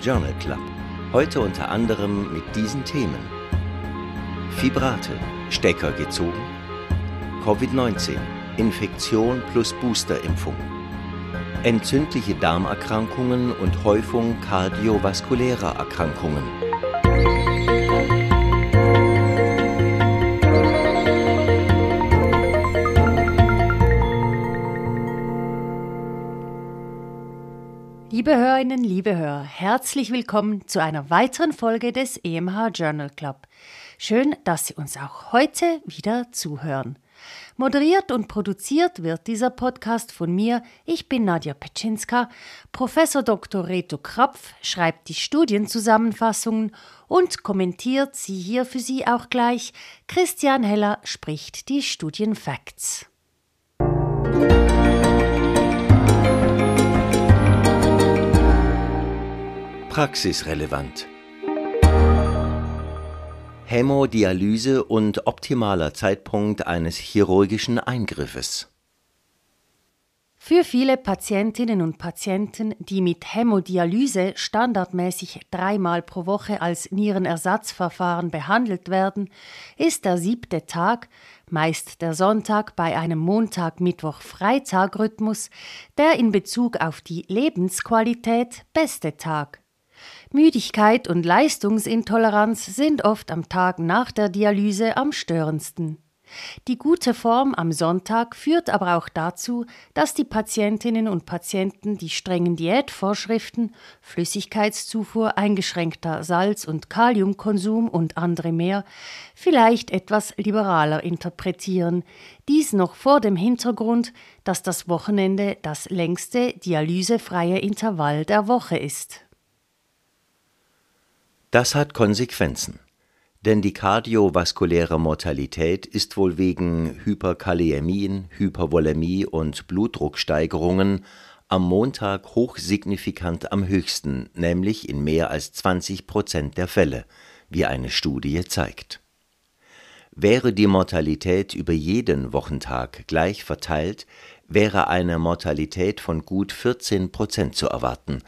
Journal Club. Heute unter anderem mit diesen Themen: Fibrate, Stecker gezogen, Covid-19, Infektion plus Boosterimpfung, entzündliche Darmerkrankungen und Häufung kardiovaskulärer Erkrankungen. Liebe Hörerinnen, liebe Hörer, herzlich willkommen zu einer weiteren Folge des EMH Journal Club. Schön, dass Sie uns auch heute wieder zuhören. Moderiert und produziert wird dieser Podcast von mir. Ich bin Nadja Petschinska. Professor Dr. Reto Krapf schreibt die Studienzusammenfassungen und kommentiert sie hier für Sie auch gleich. Christian Heller spricht die Studienfacts. Praxisrelevant. Hämodialyse und optimaler Zeitpunkt eines chirurgischen Eingriffes. Für viele Patientinnen und Patienten, die mit Hämodialyse standardmäßig dreimal pro Woche als Nierenersatzverfahren behandelt werden, ist der siebte Tag, meist der Sonntag bei einem Montag-Mittwoch-Freitag-Rhythmus, der in Bezug auf die Lebensqualität beste Tag. Müdigkeit und Leistungsintoleranz sind oft am Tag nach der Dialyse am störendsten. Die gute Form am Sonntag führt aber auch dazu, dass die Patientinnen und Patienten die strengen Diätvorschriften, Flüssigkeitszufuhr, eingeschränkter Salz- und Kaliumkonsum und andere mehr vielleicht etwas liberaler interpretieren, dies noch vor dem Hintergrund, dass das Wochenende das längste dialysefreie Intervall der Woche ist. Das hat Konsequenzen. Denn die kardiovaskuläre Mortalität ist wohl wegen Hyperkaliämien, Hypervolämie und Blutdrucksteigerungen am Montag hochsignifikant am höchsten, nämlich in mehr als 20 Prozent der Fälle, wie eine Studie zeigt. Wäre die Mortalität über jeden Wochentag gleich verteilt, wäre eine Mortalität von gut 14 Prozent zu erwarten,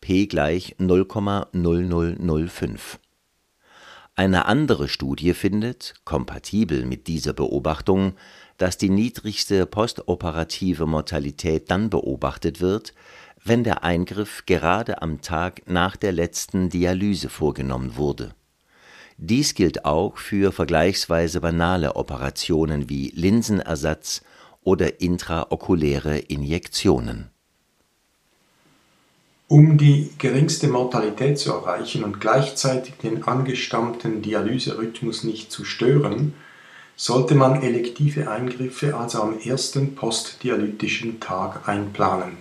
p gleich 0,0005. Eine andere Studie findet, kompatibel mit dieser Beobachtung, dass die niedrigste postoperative Mortalität dann beobachtet wird, wenn der Eingriff gerade am Tag nach der letzten Dialyse vorgenommen wurde. Dies gilt auch für vergleichsweise banale Operationen wie Linsenersatz oder intraokuläre Injektionen um die geringste Mortalität zu erreichen und gleichzeitig den angestammten Dialyserhythmus nicht zu stören, sollte man elektive Eingriffe also am ersten postdialytischen Tag einplanen.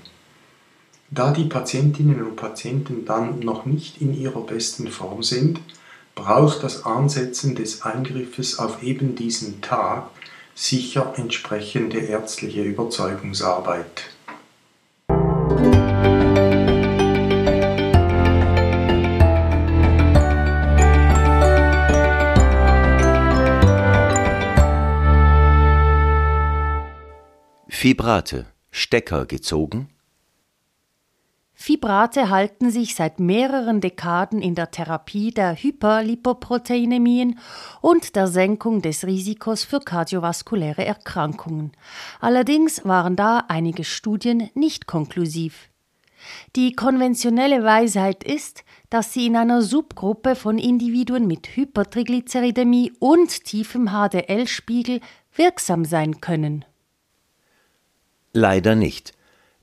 Da die Patientinnen und Patienten dann noch nicht in ihrer besten Form sind, braucht das Ansetzen des Eingriffes auf eben diesen Tag sicher entsprechende ärztliche Überzeugungsarbeit. Fibrate Stecker gezogen? Fibrate halten sich seit mehreren Dekaden in der Therapie der Hyperlipoproteinämien und der Senkung des Risikos für kardiovaskuläre Erkrankungen. Allerdings waren da einige Studien nicht konklusiv. Die konventionelle Weisheit ist, dass sie in einer Subgruppe von Individuen mit Hypertriglyceridämie und tiefem HDL-Spiegel wirksam sein können. Leider nicht,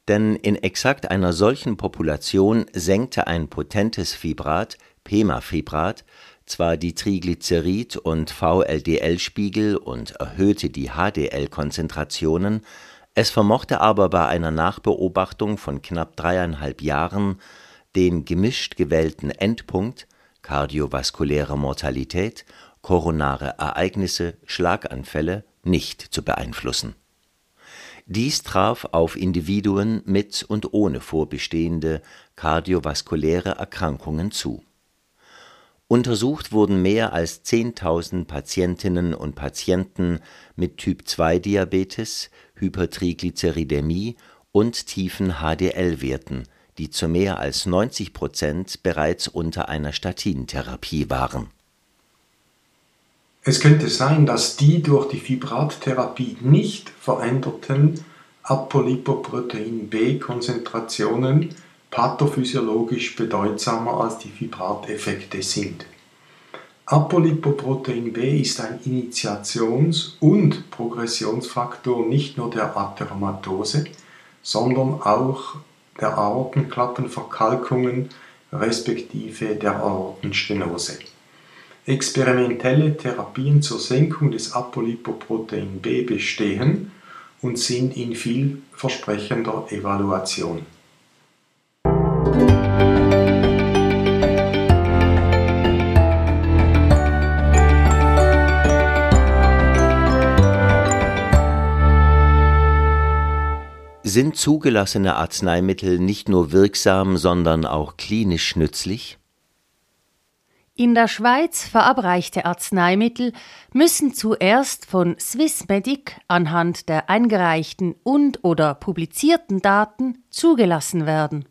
denn in exakt einer solchen Population senkte ein potentes Fibrat, Pemafibrat, zwar die Triglycerid- und VLDL-Spiegel und erhöhte die HDL-Konzentrationen, es vermochte aber bei einer Nachbeobachtung von knapp dreieinhalb Jahren den gemischt gewählten Endpunkt kardiovaskuläre Mortalität, koronare Ereignisse, Schlaganfälle nicht zu beeinflussen dies traf auf Individuen mit und ohne vorbestehende kardiovaskuläre Erkrankungen zu. Untersucht wurden mehr als 10.000 Patientinnen und Patienten mit Typ-2-Diabetes, Hypertriglyceridämie und tiefen HDL-Werten, die zu mehr als 90 Prozent bereits unter einer Statintherapie waren. Es könnte sein, dass die durch die Fibrattherapie nicht veränderten Apolipoprotein B-Konzentrationen pathophysiologisch bedeutsamer als die Fibrateffekte sind. Apolipoprotein B ist ein Initiations- und Progressionsfaktor nicht nur der Atheromatose, sondern auch der Aortenklappenverkalkungen respektive der Aortenstenose. Experimentelle Therapien zur Senkung des Apolipoprotein B bestehen und sind in vielversprechender Evaluation. Sind zugelassene Arzneimittel nicht nur wirksam, sondern auch klinisch nützlich? In der Schweiz verabreichte Arzneimittel müssen zuerst von Swissmedic anhand der eingereichten und/oder publizierten Daten zugelassen werden.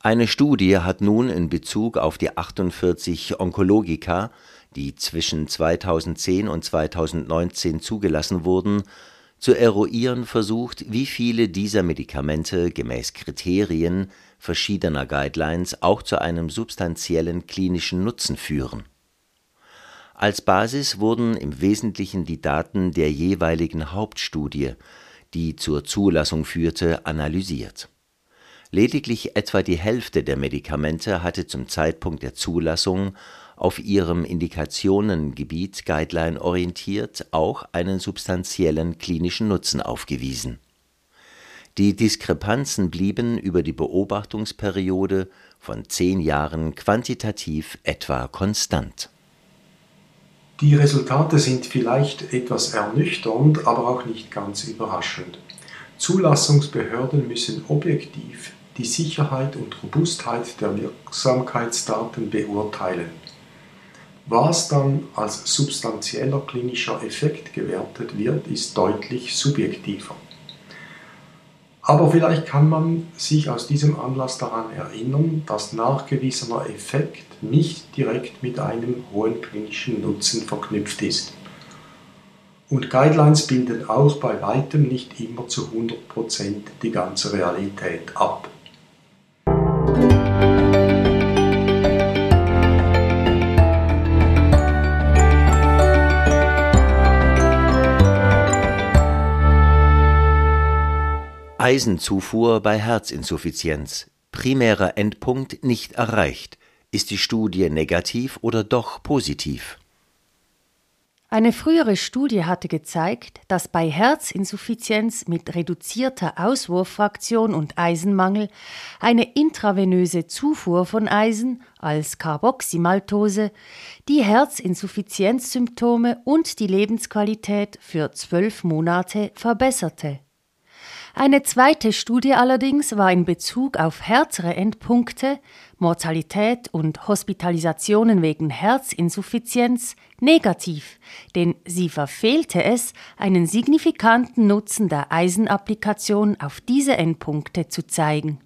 Eine Studie hat nun in Bezug auf die 48 Onkologika, die zwischen 2010 und 2019 zugelassen wurden, zu eruieren versucht, wie viele dieser Medikamente gemäß Kriterien verschiedener Guidelines auch zu einem substanziellen klinischen Nutzen führen. Als Basis wurden im Wesentlichen die Daten der jeweiligen Hauptstudie, die zur Zulassung führte, analysiert. Lediglich etwa die Hälfte der Medikamente hatte zum Zeitpunkt der Zulassung auf ihrem Indikationengebiet Guideline orientiert auch einen substanziellen klinischen Nutzen aufgewiesen. Die Diskrepanzen blieben über die Beobachtungsperiode von zehn Jahren quantitativ etwa konstant. Die Resultate sind vielleicht etwas ernüchternd, aber auch nicht ganz überraschend. Zulassungsbehörden müssen objektiv die Sicherheit und Robustheit der Wirksamkeitsdaten beurteilen. Was dann als substanzieller klinischer Effekt gewertet wird, ist deutlich subjektiver. Aber vielleicht kann man sich aus diesem Anlass daran erinnern, dass nachgewiesener Effekt nicht direkt mit einem hohen klinischen Nutzen verknüpft ist. Und Guidelines bilden auch bei weitem nicht immer zu 100% die ganze Realität ab. Eisenzufuhr bei Herzinsuffizienz. Primärer Endpunkt nicht erreicht. Ist die Studie negativ oder doch positiv? Eine frühere Studie hatte gezeigt, dass bei Herzinsuffizienz mit reduzierter Auswurffraktion und Eisenmangel eine intravenöse Zufuhr von Eisen als Carboxymaltose die Herzinsuffizienzsymptome und die Lebensqualität für zwölf Monate verbesserte. Eine zweite Studie allerdings war in Bezug auf härtere Endpunkte, Mortalität und Hospitalisationen wegen Herzinsuffizienz negativ, denn sie verfehlte es, einen signifikanten Nutzen der Eisenapplikation auf diese Endpunkte zu zeigen.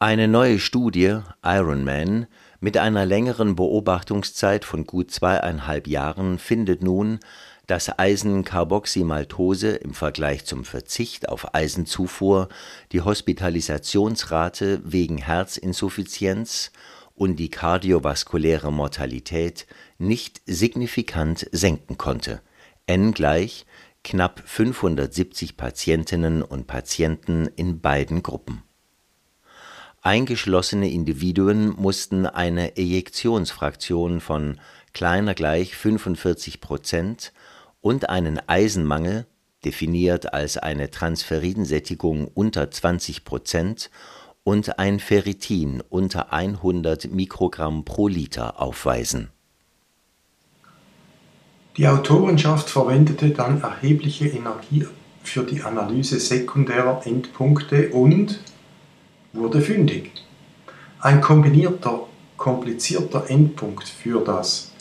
Eine neue Studie, Ironman, mit einer längeren Beobachtungszeit von gut zweieinhalb Jahren findet nun, dass Eisencarboxymaltose im Vergleich zum Verzicht auf Eisenzufuhr die Hospitalisationsrate wegen Herzinsuffizienz und die kardiovaskuläre Mortalität nicht signifikant senken konnte, n gleich knapp 570 Patientinnen und Patienten in beiden Gruppen. Eingeschlossene Individuen mussten eine Ejektionsfraktion von kleiner gleich 45 Prozent und einen Eisenmangel, definiert als eine Transferinsättigung unter 20 Prozent und ein Ferritin unter 100 Mikrogramm pro Liter aufweisen. Die Autorenschaft verwendete dann erhebliche Energie für die Analyse sekundärer Endpunkte und wurde fündig. Ein kombinierter, komplizierter Endpunkt für das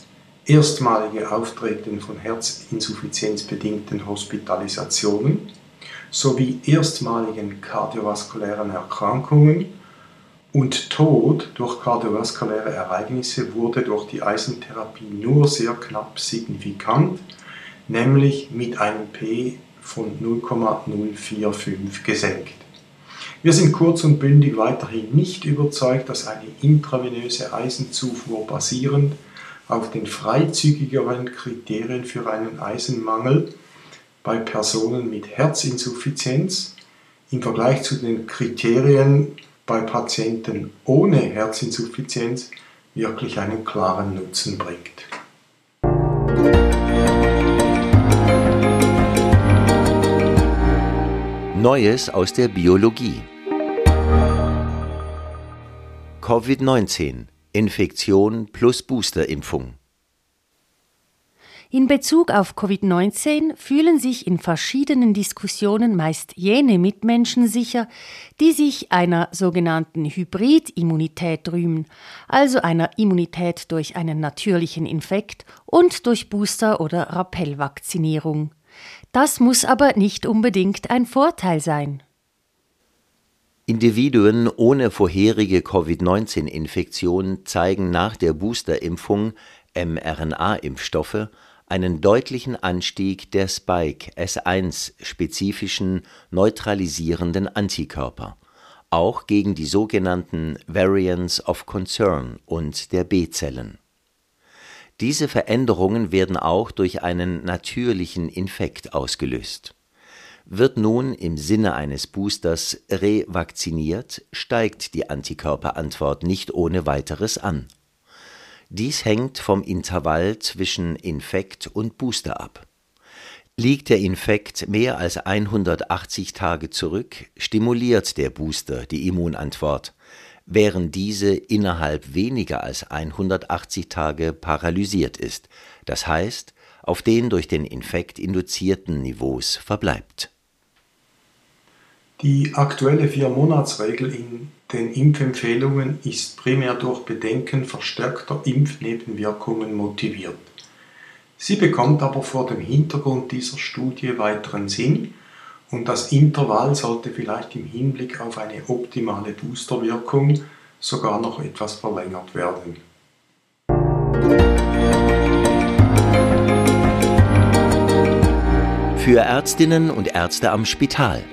erstmalige Auftreten von herzinsuffizienzbedingten Hospitalisationen sowie erstmaligen kardiovaskulären Erkrankungen und Tod durch kardiovaskuläre Ereignisse wurde durch die Eisentherapie nur sehr knapp signifikant, nämlich mit einem P von 0,045 gesenkt. Wir sind kurz und bündig weiterhin nicht überzeugt, dass eine intravenöse Eisenzufuhr basierend auf den freizügigeren Kriterien für einen Eisenmangel bei Personen mit Herzinsuffizienz im Vergleich zu den Kriterien bei Patienten ohne Herzinsuffizienz wirklich einen klaren Nutzen bringt. Neues aus der Biologie. Covid-19 Infektion plus Boosterimpfung. In Bezug auf Covid-19 fühlen sich in verschiedenen Diskussionen meist jene Mitmenschen sicher, die sich einer sogenannten Hybridimmunität rühmen, also einer Immunität durch einen natürlichen Infekt und durch Booster- oder Rappellvakzinierung. Das muss aber nicht unbedingt ein Vorteil sein. Individuen ohne vorherige Covid-19-Infektion zeigen nach der Boosterimpfung mRNA-Impfstoffe einen deutlichen Anstieg der Spike-S1-spezifischen neutralisierenden Antikörper, auch gegen die sogenannten Variants of Concern und der B-Zellen. Diese Veränderungen werden auch durch einen natürlichen Infekt ausgelöst. Wird nun im Sinne eines Boosters revacciniert, steigt die Antikörperantwort nicht ohne weiteres an dies hängt vom Intervall zwischen Infekt und Booster ab. Liegt der Infekt mehr als 180 Tage zurück, stimuliert der Booster die Immunantwort, während diese innerhalb weniger als 180 Tage paralysiert ist, das heißt, auf den durch den Infekt induzierten Niveaus verbleibt. Die aktuelle Vier-Monats-Regel in den Impfempfehlungen ist primär durch Bedenken verstärkter Impfnebenwirkungen motiviert. Sie bekommt aber vor dem Hintergrund dieser Studie weiteren Sinn und das Intervall sollte vielleicht im Hinblick auf eine optimale Boosterwirkung sogar noch etwas verlängert werden. Für Ärztinnen und Ärzte am Spital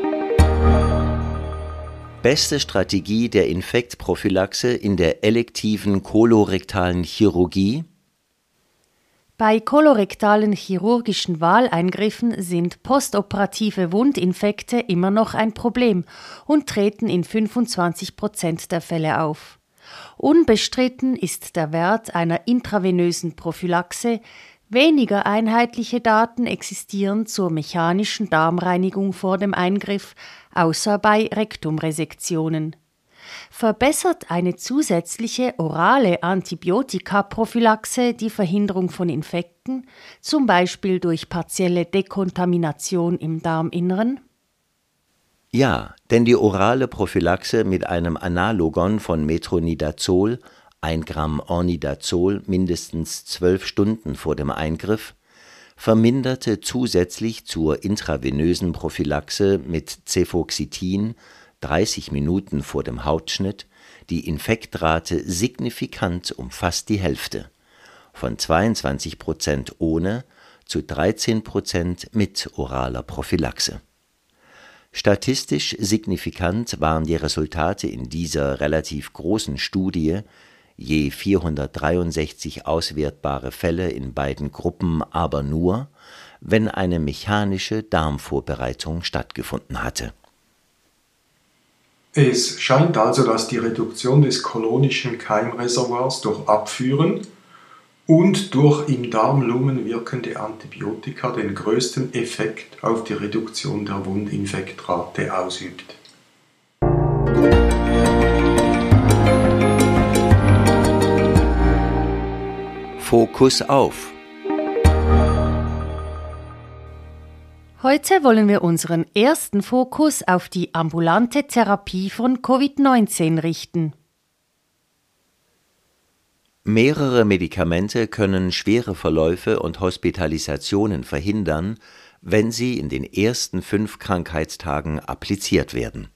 beste Strategie der Infektprophylaxe in der elektiven kolorektalen Chirurgie? Bei kolorektalen chirurgischen Wahleingriffen sind postoperative Wundinfekte immer noch ein Problem und treten in 25 Prozent der Fälle auf. Unbestritten ist der Wert einer intravenösen Prophylaxe, Weniger einheitliche Daten existieren zur mechanischen Darmreinigung vor dem Eingriff, außer bei Rektumresektionen. Verbessert eine zusätzliche orale Antibiotikaprophylaxe die Verhinderung von Infekten, zum Beispiel durch partielle Dekontamination im Darminneren? Ja, denn die orale Prophylaxe mit einem Analogon von Metronidazol 1 Gramm Ornidazol mindestens zwölf Stunden vor dem Eingriff, verminderte zusätzlich zur intravenösen Prophylaxe mit Cefoxitin 30 Minuten vor dem Hautschnitt die Infektrate signifikant um fast die Hälfte, von 22 Prozent ohne zu 13 Prozent mit oraler Prophylaxe. Statistisch signifikant waren die Resultate in dieser relativ großen Studie je 463 auswertbare Fälle in beiden Gruppen aber nur, wenn eine mechanische Darmvorbereitung stattgefunden hatte. Es scheint also, dass die Reduktion des kolonischen Keimreservoirs durch Abführen und durch im Darmlumen wirkende Antibiotika den größten Effekt auf die Reduktion der Wundinfektrate ausübt. Fokus auf. Heute wollen wir unseren ersten Fokus auf die ambulante Therapie von Covid-19 richten. Mehrere Medikamente können schwere Verläufe und Hospitalisationen verhindern, wenn sie in den ersten fünf Krankheitstagen appliziert werden.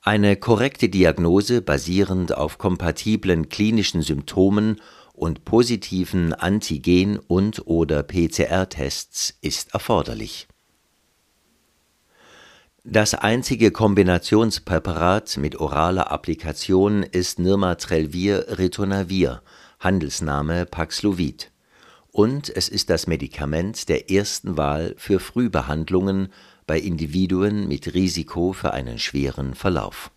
Eine korrekte Diagnose basierend auf kompatiblen klinischen Symptomen und positiven Antigen- und/oder PCR-Tests ist erforderlich. Das einzige Kombinationspräparat mit oraler Applikation ist Nirmatrelvir Ritonavir, Handelsname Paxlovid, und es ist das Medikament der ersten Wahl für Frühbehandlungen bei Individuen mit Risiko für einen schweren Verlauf.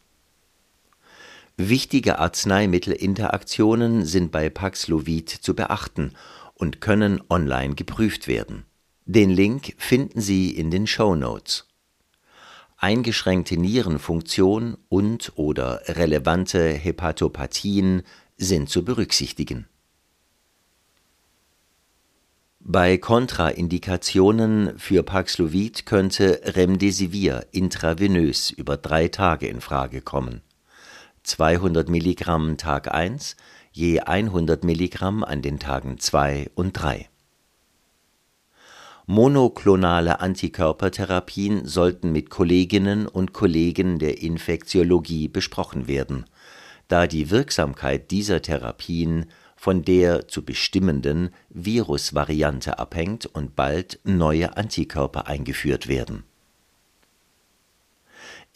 Wichtige Arzneimittelinteraktionen sind bei Paxlovid zu beachten und können online geprüft werden. Den Link finden Sie in den Show Notes. Eingeschränkte Nierenfunktion und/oder relevante Hepatopathien sind zu berücksichtigen bei Kontraindikationen für Paxlovid könnte Remdesivir intravenös über drei Tage in Frage kommen. 200 Milligramm Tag 1, je 100 Milligramm an den Tagen 2 und 3. Monoklonale Antikörpertherapien sollten mit Kolleginnen und Kollegen der Infektiologie besprochen werden, da die Wirksamkeit dieser Therapien von der zu bestimmenden Virusvariante abhängt und bald neue Antikörper eingeführt werden.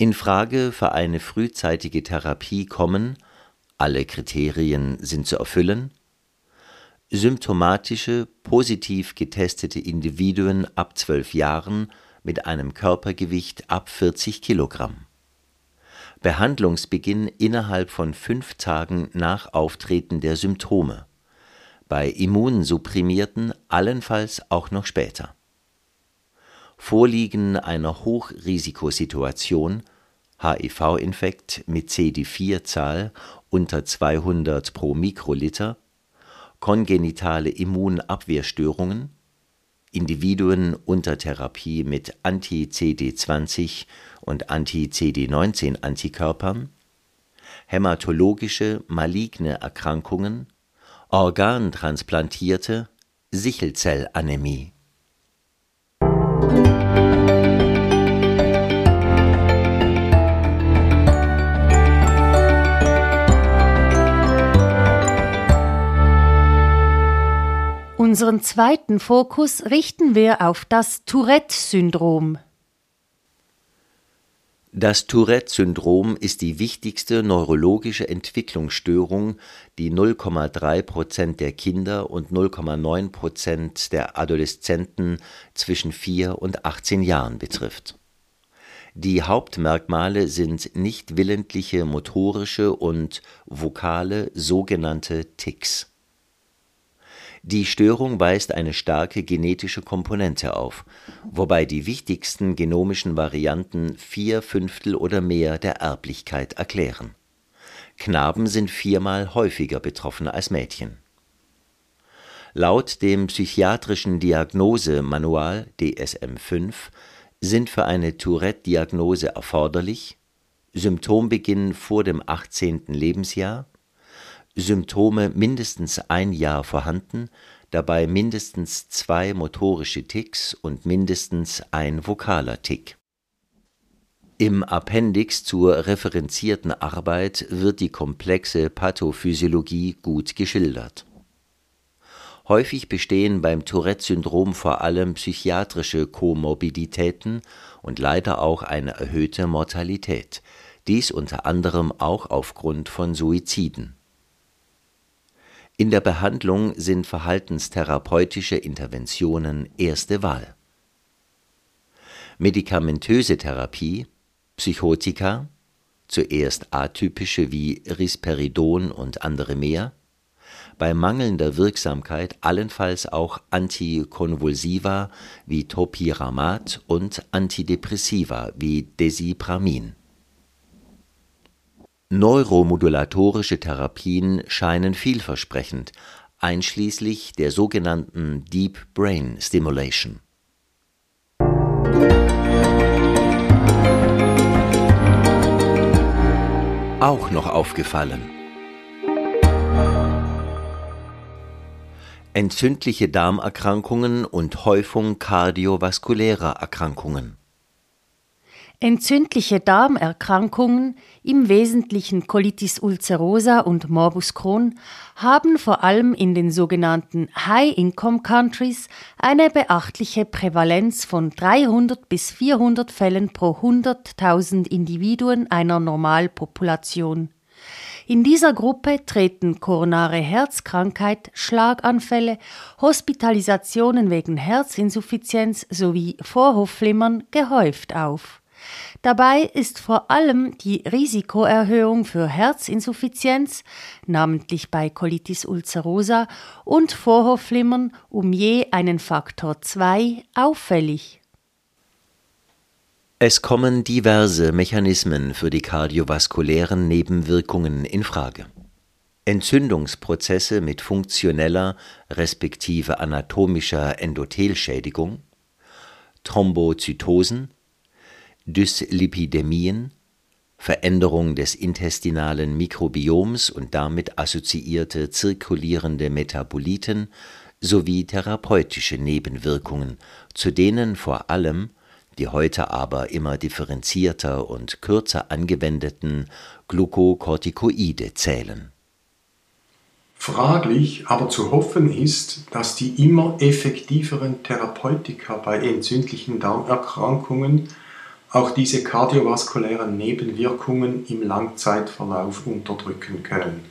In Frage für eine frühzeitige Therapie kommen, alle Kriterien sind zu erfüllen, symptomatische, positiv getestete Individuen ab 12 Jahren mit einem Körpergewicht ab 40 Kilogramm Behandlungsbeginn innerhalb von fünf Tagen nach Auftreten der Symptome, bei Immunsupprimierten allenfalls auch noch später. Vorliegen einer Hochrisikosituation HIV-Infekt mit CD4-Zahl unter 200 pro Mikroliter, kongenitale Immunabwehrstörungen, Individuen unter Therapie mit Anti-CD20 und Anti-CD19-Antikörpern, hämatologische maligne Erkrankungen, organtransplantierte, Sichelzellanämie Unseren zweiten Fokus richten wir auf das Tourette-Syndrom. Das Tourette-Syndrom ist die wichtigste neurologische Entwicklungsstörung, die 0,3 Prozent der Kinder und 0,9 Prozent der Adoleszenten zwischen 4 und 18 Jahren betrifft. Die Hauptmerkmale sind nicht willentliche motorische und vokale sogenannte Tics die Störung weist eine starke genetische Komponente auf, wobei die wichtigsten genomischen Varianten vier Fünftel oder mehr der Erblichkeit erklären. Knaben sind viermal häufiger betroffen als Mädchen. Laut dem psychiatrischen Diagnosemanual DSM-5 sind für eine Tourette-Diagnose erforderlich Symptombeginn vor dem 18. Lebensjahr Symptome mindestens ein Jahr vorhanden, dabei mindestens zwei motorische Ticks und mindestens ein vokaler Tick. Im Appendix zur referenzierten Arbeit wird die komplexe Pathophysiologie gut geschildert. Häufig bestehen beim Tourette-Syndrom vor allem psychiatrische Komorbiditäten und leider auch eine erhöhte Mortalität, dies unter anderem auch aufgrund von Suiziden in der Behandlung sind verhaltenstherapeutische Interventionen erste Wahl. Medikamentöse Therapie, Psychotika, zuerst atypische wie Risperidon und andere mehr, bei mangelnder Wirksamkeit allenfalls auch Antikonvulsiva wie Topiramat und Antidepressiva wie Desipramin Neuromodulatorische Therapien scheinen vielversprechend, einschließlich der sogenannten Deep Brain Stimulation. Auch noch aufgefallen. Entzündliche Darmerkrankungen und Häufung kardiovaskulärer Erkrankungen. Entzündliche Darmerkrankungen, im Wesentlichen Colitis ulcerosa und Morbus Crohn, haben vor allem in den sogenannten High-Income Countries eine beachtliche Prävalenz von 300 bis 400 Fällen pro 100.000 Individuen einer Normalpopulation. In dieser Gruppe treten koronare Herzkrankheit, Schlaganfälle, Hospitalisationen wegen Herzinsuffizienz sowie Vorhofflimmern gehäuft auf. Dabei ist vor allem die Risikoerhöhung für Herzinsuffizienz, namentlich bei Colitis ulcerosa und Vorhofflimmern um je einen Faktor 2 auffällig. Es kommen diverse Mechanismen für die kardiovaskulären Nebenwirkungen in Frage. Entzündungsprozesse mit funktioneller respektive anatomischer Endothelschädigung, Thrombozytosen, Dyslipidämien, Veränderung des intestinalen Mikrobioms und damit assoziierte zirkulierende Metaboliten sowie therapeutische Nebenwirkungen, zu denen vor allem die heute aber immer differenzierter und kürzer angewendeten Glukokortikoide zählen. Fraglich, aber zu hoffen ist, dass die immer effektiveren Therapeutika bei entzündlichen Darmerkrankungen auch diese kardiovaskulären Nebenwirkungen im Langzeitverlauf unterdrücken können.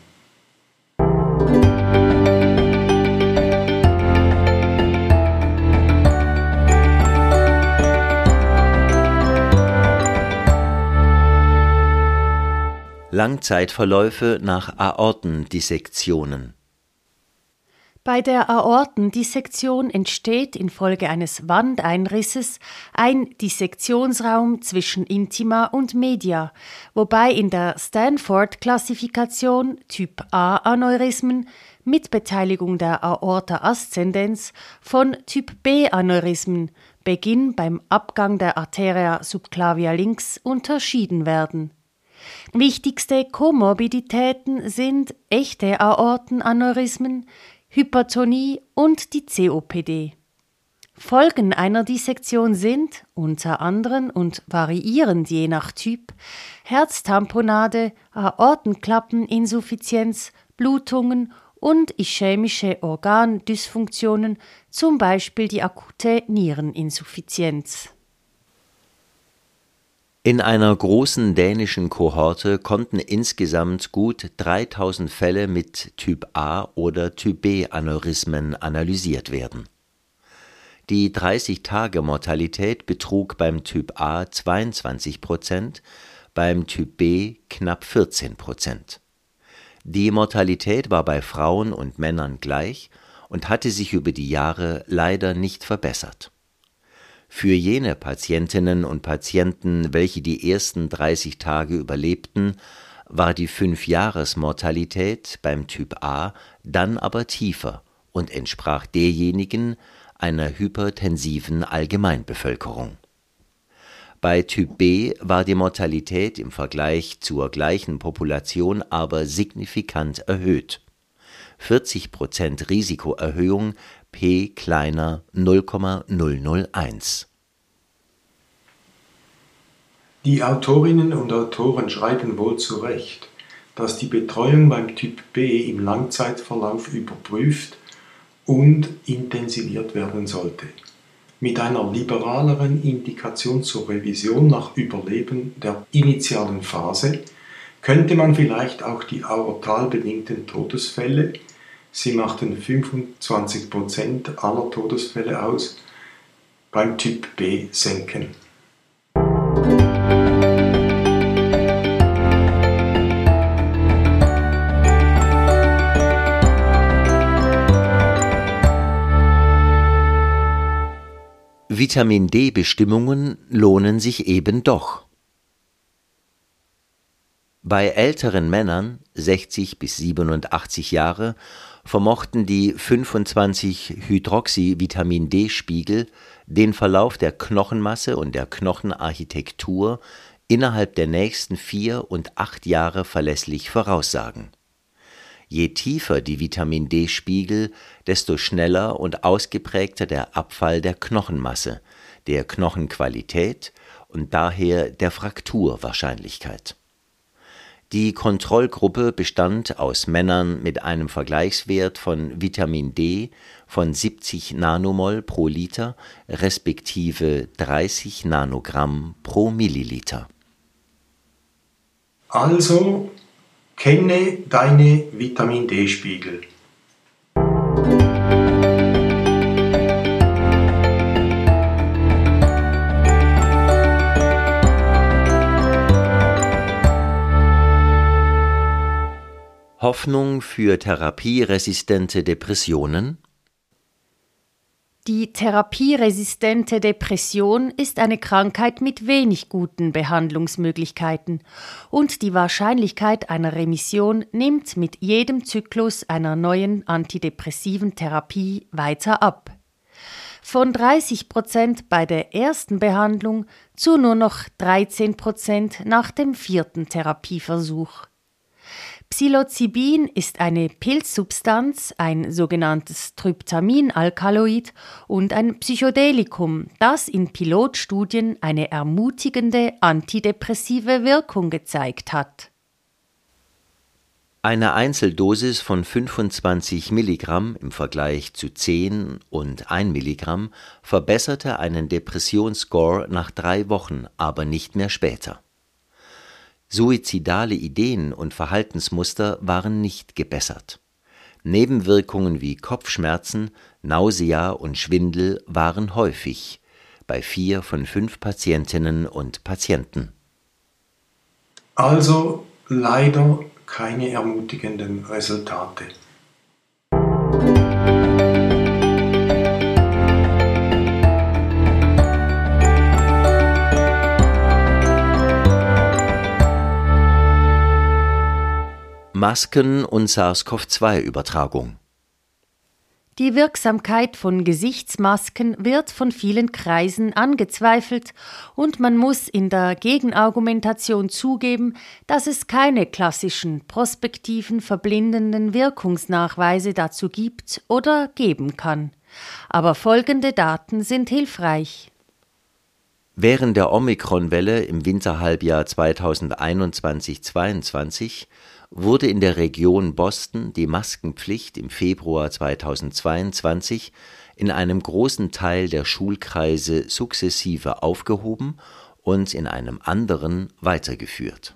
Langzeitverläufe nach Aortendissektionen bei der Aortendissektion entsteht infolge eines Wandeinrisses ein Dissektionsraum zwischen Intima und Media, wobei in der Stanford-Klassifikation Typ A Aneurysmen mit Beteiligung der Aorta ascendens von Typ B Aneurysmen Beginn beim Abgang der Arteria subclavia links unterschieden werden. Wichtigste Komorbiditäten sind echte Aortenaneurysmen, Hypertonie und die COPD. Folgen einer Dissektion sind unter anderem und variierend je nach Typ Herztamponade, Aortenklappeninsuffizienz, Blutungen und ischämische Organdysfunktionen, zum Beispiel die akute Niereninsuffizienz. In einer großen dänischen Kohorte konnten insgesamt gut 3000 Fälle mit Typ A oder Typ B Aneurysmen analysiert werden. Die 30-Tage-Mortalität betrug beim Typ A 22 Prozent, beim Typ B knapp 14 Prozent. Die Mortalität war bei Frauen und Männern gleich und hatte sich über die Jahre leider nicht verbessert für jene Patientinnen und Patienten, welche die ersten 30 Tage überlebten, war die Fünfjahresmortalität beim Typ A dann aber tiefer und entsprach derjenigen einer hypertensiven Allgemeinbevölkerung. Bei Typ B war die Mortalität im Vergleich zur gleichen Population aber signifikant erhöht. 40 Prozent Risikoerhöhung p kleiner 0,001. Die Autorinnen und Autoren schreiben wohl zu Recht, dass die Betreuung beim Typ B im Langzeitverlauf überprüft und intensiviert werden sollte. Mit einer liberaleren Indikation zur Revision nach Überleben der initialen Phase könnte man vielleicht auch die aortalbedingten Todesfälle Sie machten 25% aller Todesfälle aus, beim Typ B senken. Vitamin D-Bestimmungen lohnen sich eben doch. Bei älteren Männern, 60 bis 87 Jahre, vermochten die 25-Hydroxy-Vitamin-D-Spiegel den Verlauf der Knochenmasse und der Knochenarchitektur innerhalb der nächsten vier und acht Jahre verlässlich voraussagen. Je tiefer die Vitamin D-Spiegel, desto schneller und ausgeprägter der Abfall der Knochenmasse, der Knochenqualität und daher der Frakturwahrscheinlichkeit. Die Kontrollgruppe bestand aus Männern mit einem Vergleichswert von Vitamin D von 70 Nanomol pro Liter respektive 30 Nanogramm pro Milliliter. Also kenne deine Vitamin D-Spiegel. Hoffnung für therapieresistente Depressionen? Die therapieresistente Depression ist eine Krankheit mit wenig guten Behandlungsmöglichkeiten und die Wahrscheinlichkeit einer Remission nimmt mit jedem Zyklus einer neuen antidepressiven Therapie weiter ab. Von 30 Prozent bei der ersten Behandlung zu nur noch 13 Prozent nach dem vierten Therapieversuch. Psilocybin ist eine Pilzsubstanz, ein sogenanntes Tryptaminalkaloid und ein Psychedelikum, das in Pilotstudien eine ermutigende antidepressive Wirkung gezeigt hat. Eine Einzeldosis von 25 Milligramm im Vergleich zu 10 und 1 Milligramm verbesserte einen Depressionsscore nach drei Wochen, aber nicht mehr später. Suizidale Ideen und Verhaltensmuster waren nicht gebessert. Nebenwirkungen wie Kopfschmerzen, Nausea und Schwindel waren häufig bei vier von fünf Patientinnen und Patienten. Also leider keine ermutigenden Resultate. Masken und SARS-CoV-2-Übertragung. Die Wirksamkeit von Gesichtsmasken wird von vielen Kreisen angezweifelt und man muss in der Gegenargumentation zugeben, dass es keine klassischen prospektiven verblindenden Wirkungsnachweise dazu gibt oder geben kann. Aber folgende Daten sind hilfreich. Während der Omikron-Welle im Winterhalbjahr 2021-22 wurde in der Region Boston die Maskenpflicht im Februar 2022 in einem großen Teil der Schulkreise sukzessive aufgehoben und in einem anderen weitergeführt.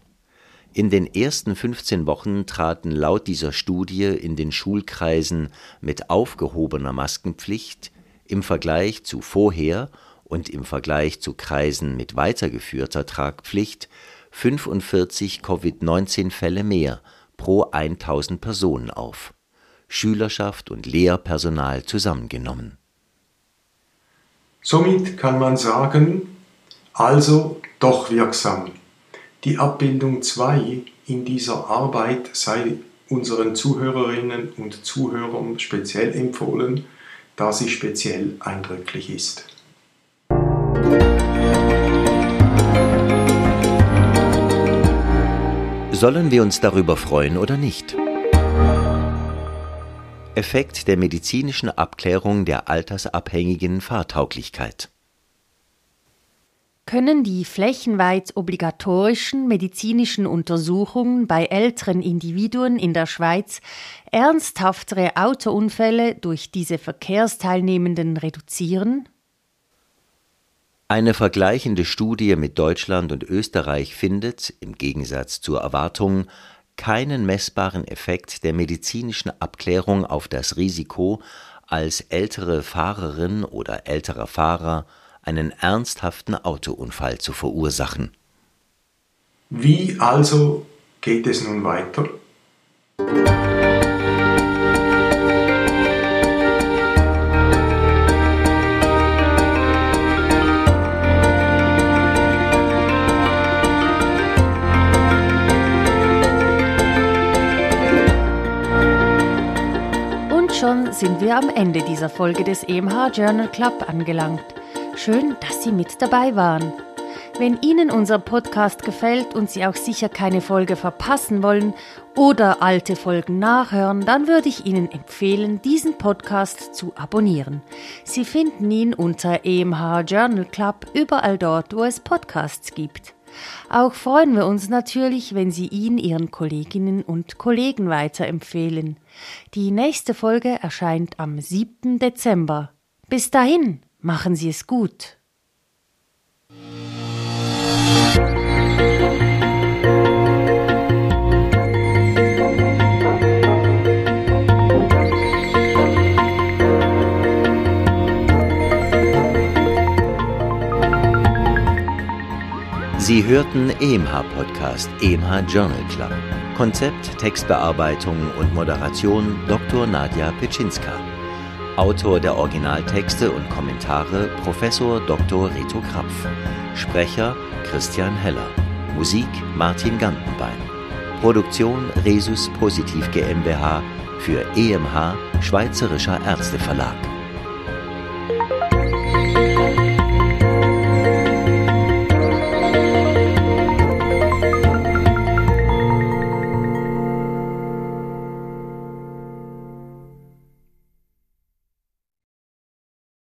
In den ersten 15 Wochen traten laut dieser Studie in den Schulkreisen mit aufgehobener Maskenpflicht im Vergleich zu vorher und im Vergleich zu Kreisen mit weitergeführter Tragpflicht 45 Covid-19-Fälle mehr pro 1000 Personen auf, Schülerschaft und Lehrpersonal zusammengenommen. Somit kann man sagen, also doch wirksam. Die Abbildung 2 in dieser Arbeit sei unseren Zuhörerinnen und Zuhörern speziell empfohlen, da sie speziell eindrücklich ist. Sollen wir uns darüber freuen oder nicht? Effekt der medizinischen Abklärung der altersabhängigen Fahrtauglichkeit. Können die flächenweit obligatorischen medizinischen Untersuchungen bei älteren Individuen in der Schweiz ernsthaftere Autounfälle durch diese Verkehrsteilnehmenden reduzieren? Eine vergleichende Studie mit Deutschland und Österreich findet, im Gegensatz zur Erwartung, keinen messbaren Effekt der medizinischen Abklärung auf das Risiko, als ältere Fahrerin oder älterer Fahrer einen ernsthaften Autounfall zu verursachen. Wie also geht es nun weiter? Sind wir am Ende dieser Folge des EMH Journal Club angelangt. Schön, dass Sie mit dabei waren. Wenn Ihnen unser Podcast gefällt und Sie auch sicher keine Folge verpassen wollen oder alte Folgen nachhören, dann würde ich Ihnen empfehlen, diesen Podcast zu abonnieren. Sie finden ihn unter EMH Journal Club überall dort, wo es Podcasts gibt. Auch freuen wir uns natürlich, wenn Sie ihn Ihren Kolleginnen und Kollegen weiterempfehlen. Die nächste Folge erscheint am 7. Dezember. Bis dahin, machen Sie es gut. Sie hörten EMH Podcast, EMH Journal Club. Konzept, Textbearbeitung und Moderation Dr. Nadja Petschinska. Autor der Originaltexte und Kommentare Professor Dr. Reto Krapf. Sprecher Christian Heller. Musik Martin Gantenbein. Produktion Resus Positiv GmbH für EMH Schweizerischer Ärzteverlag.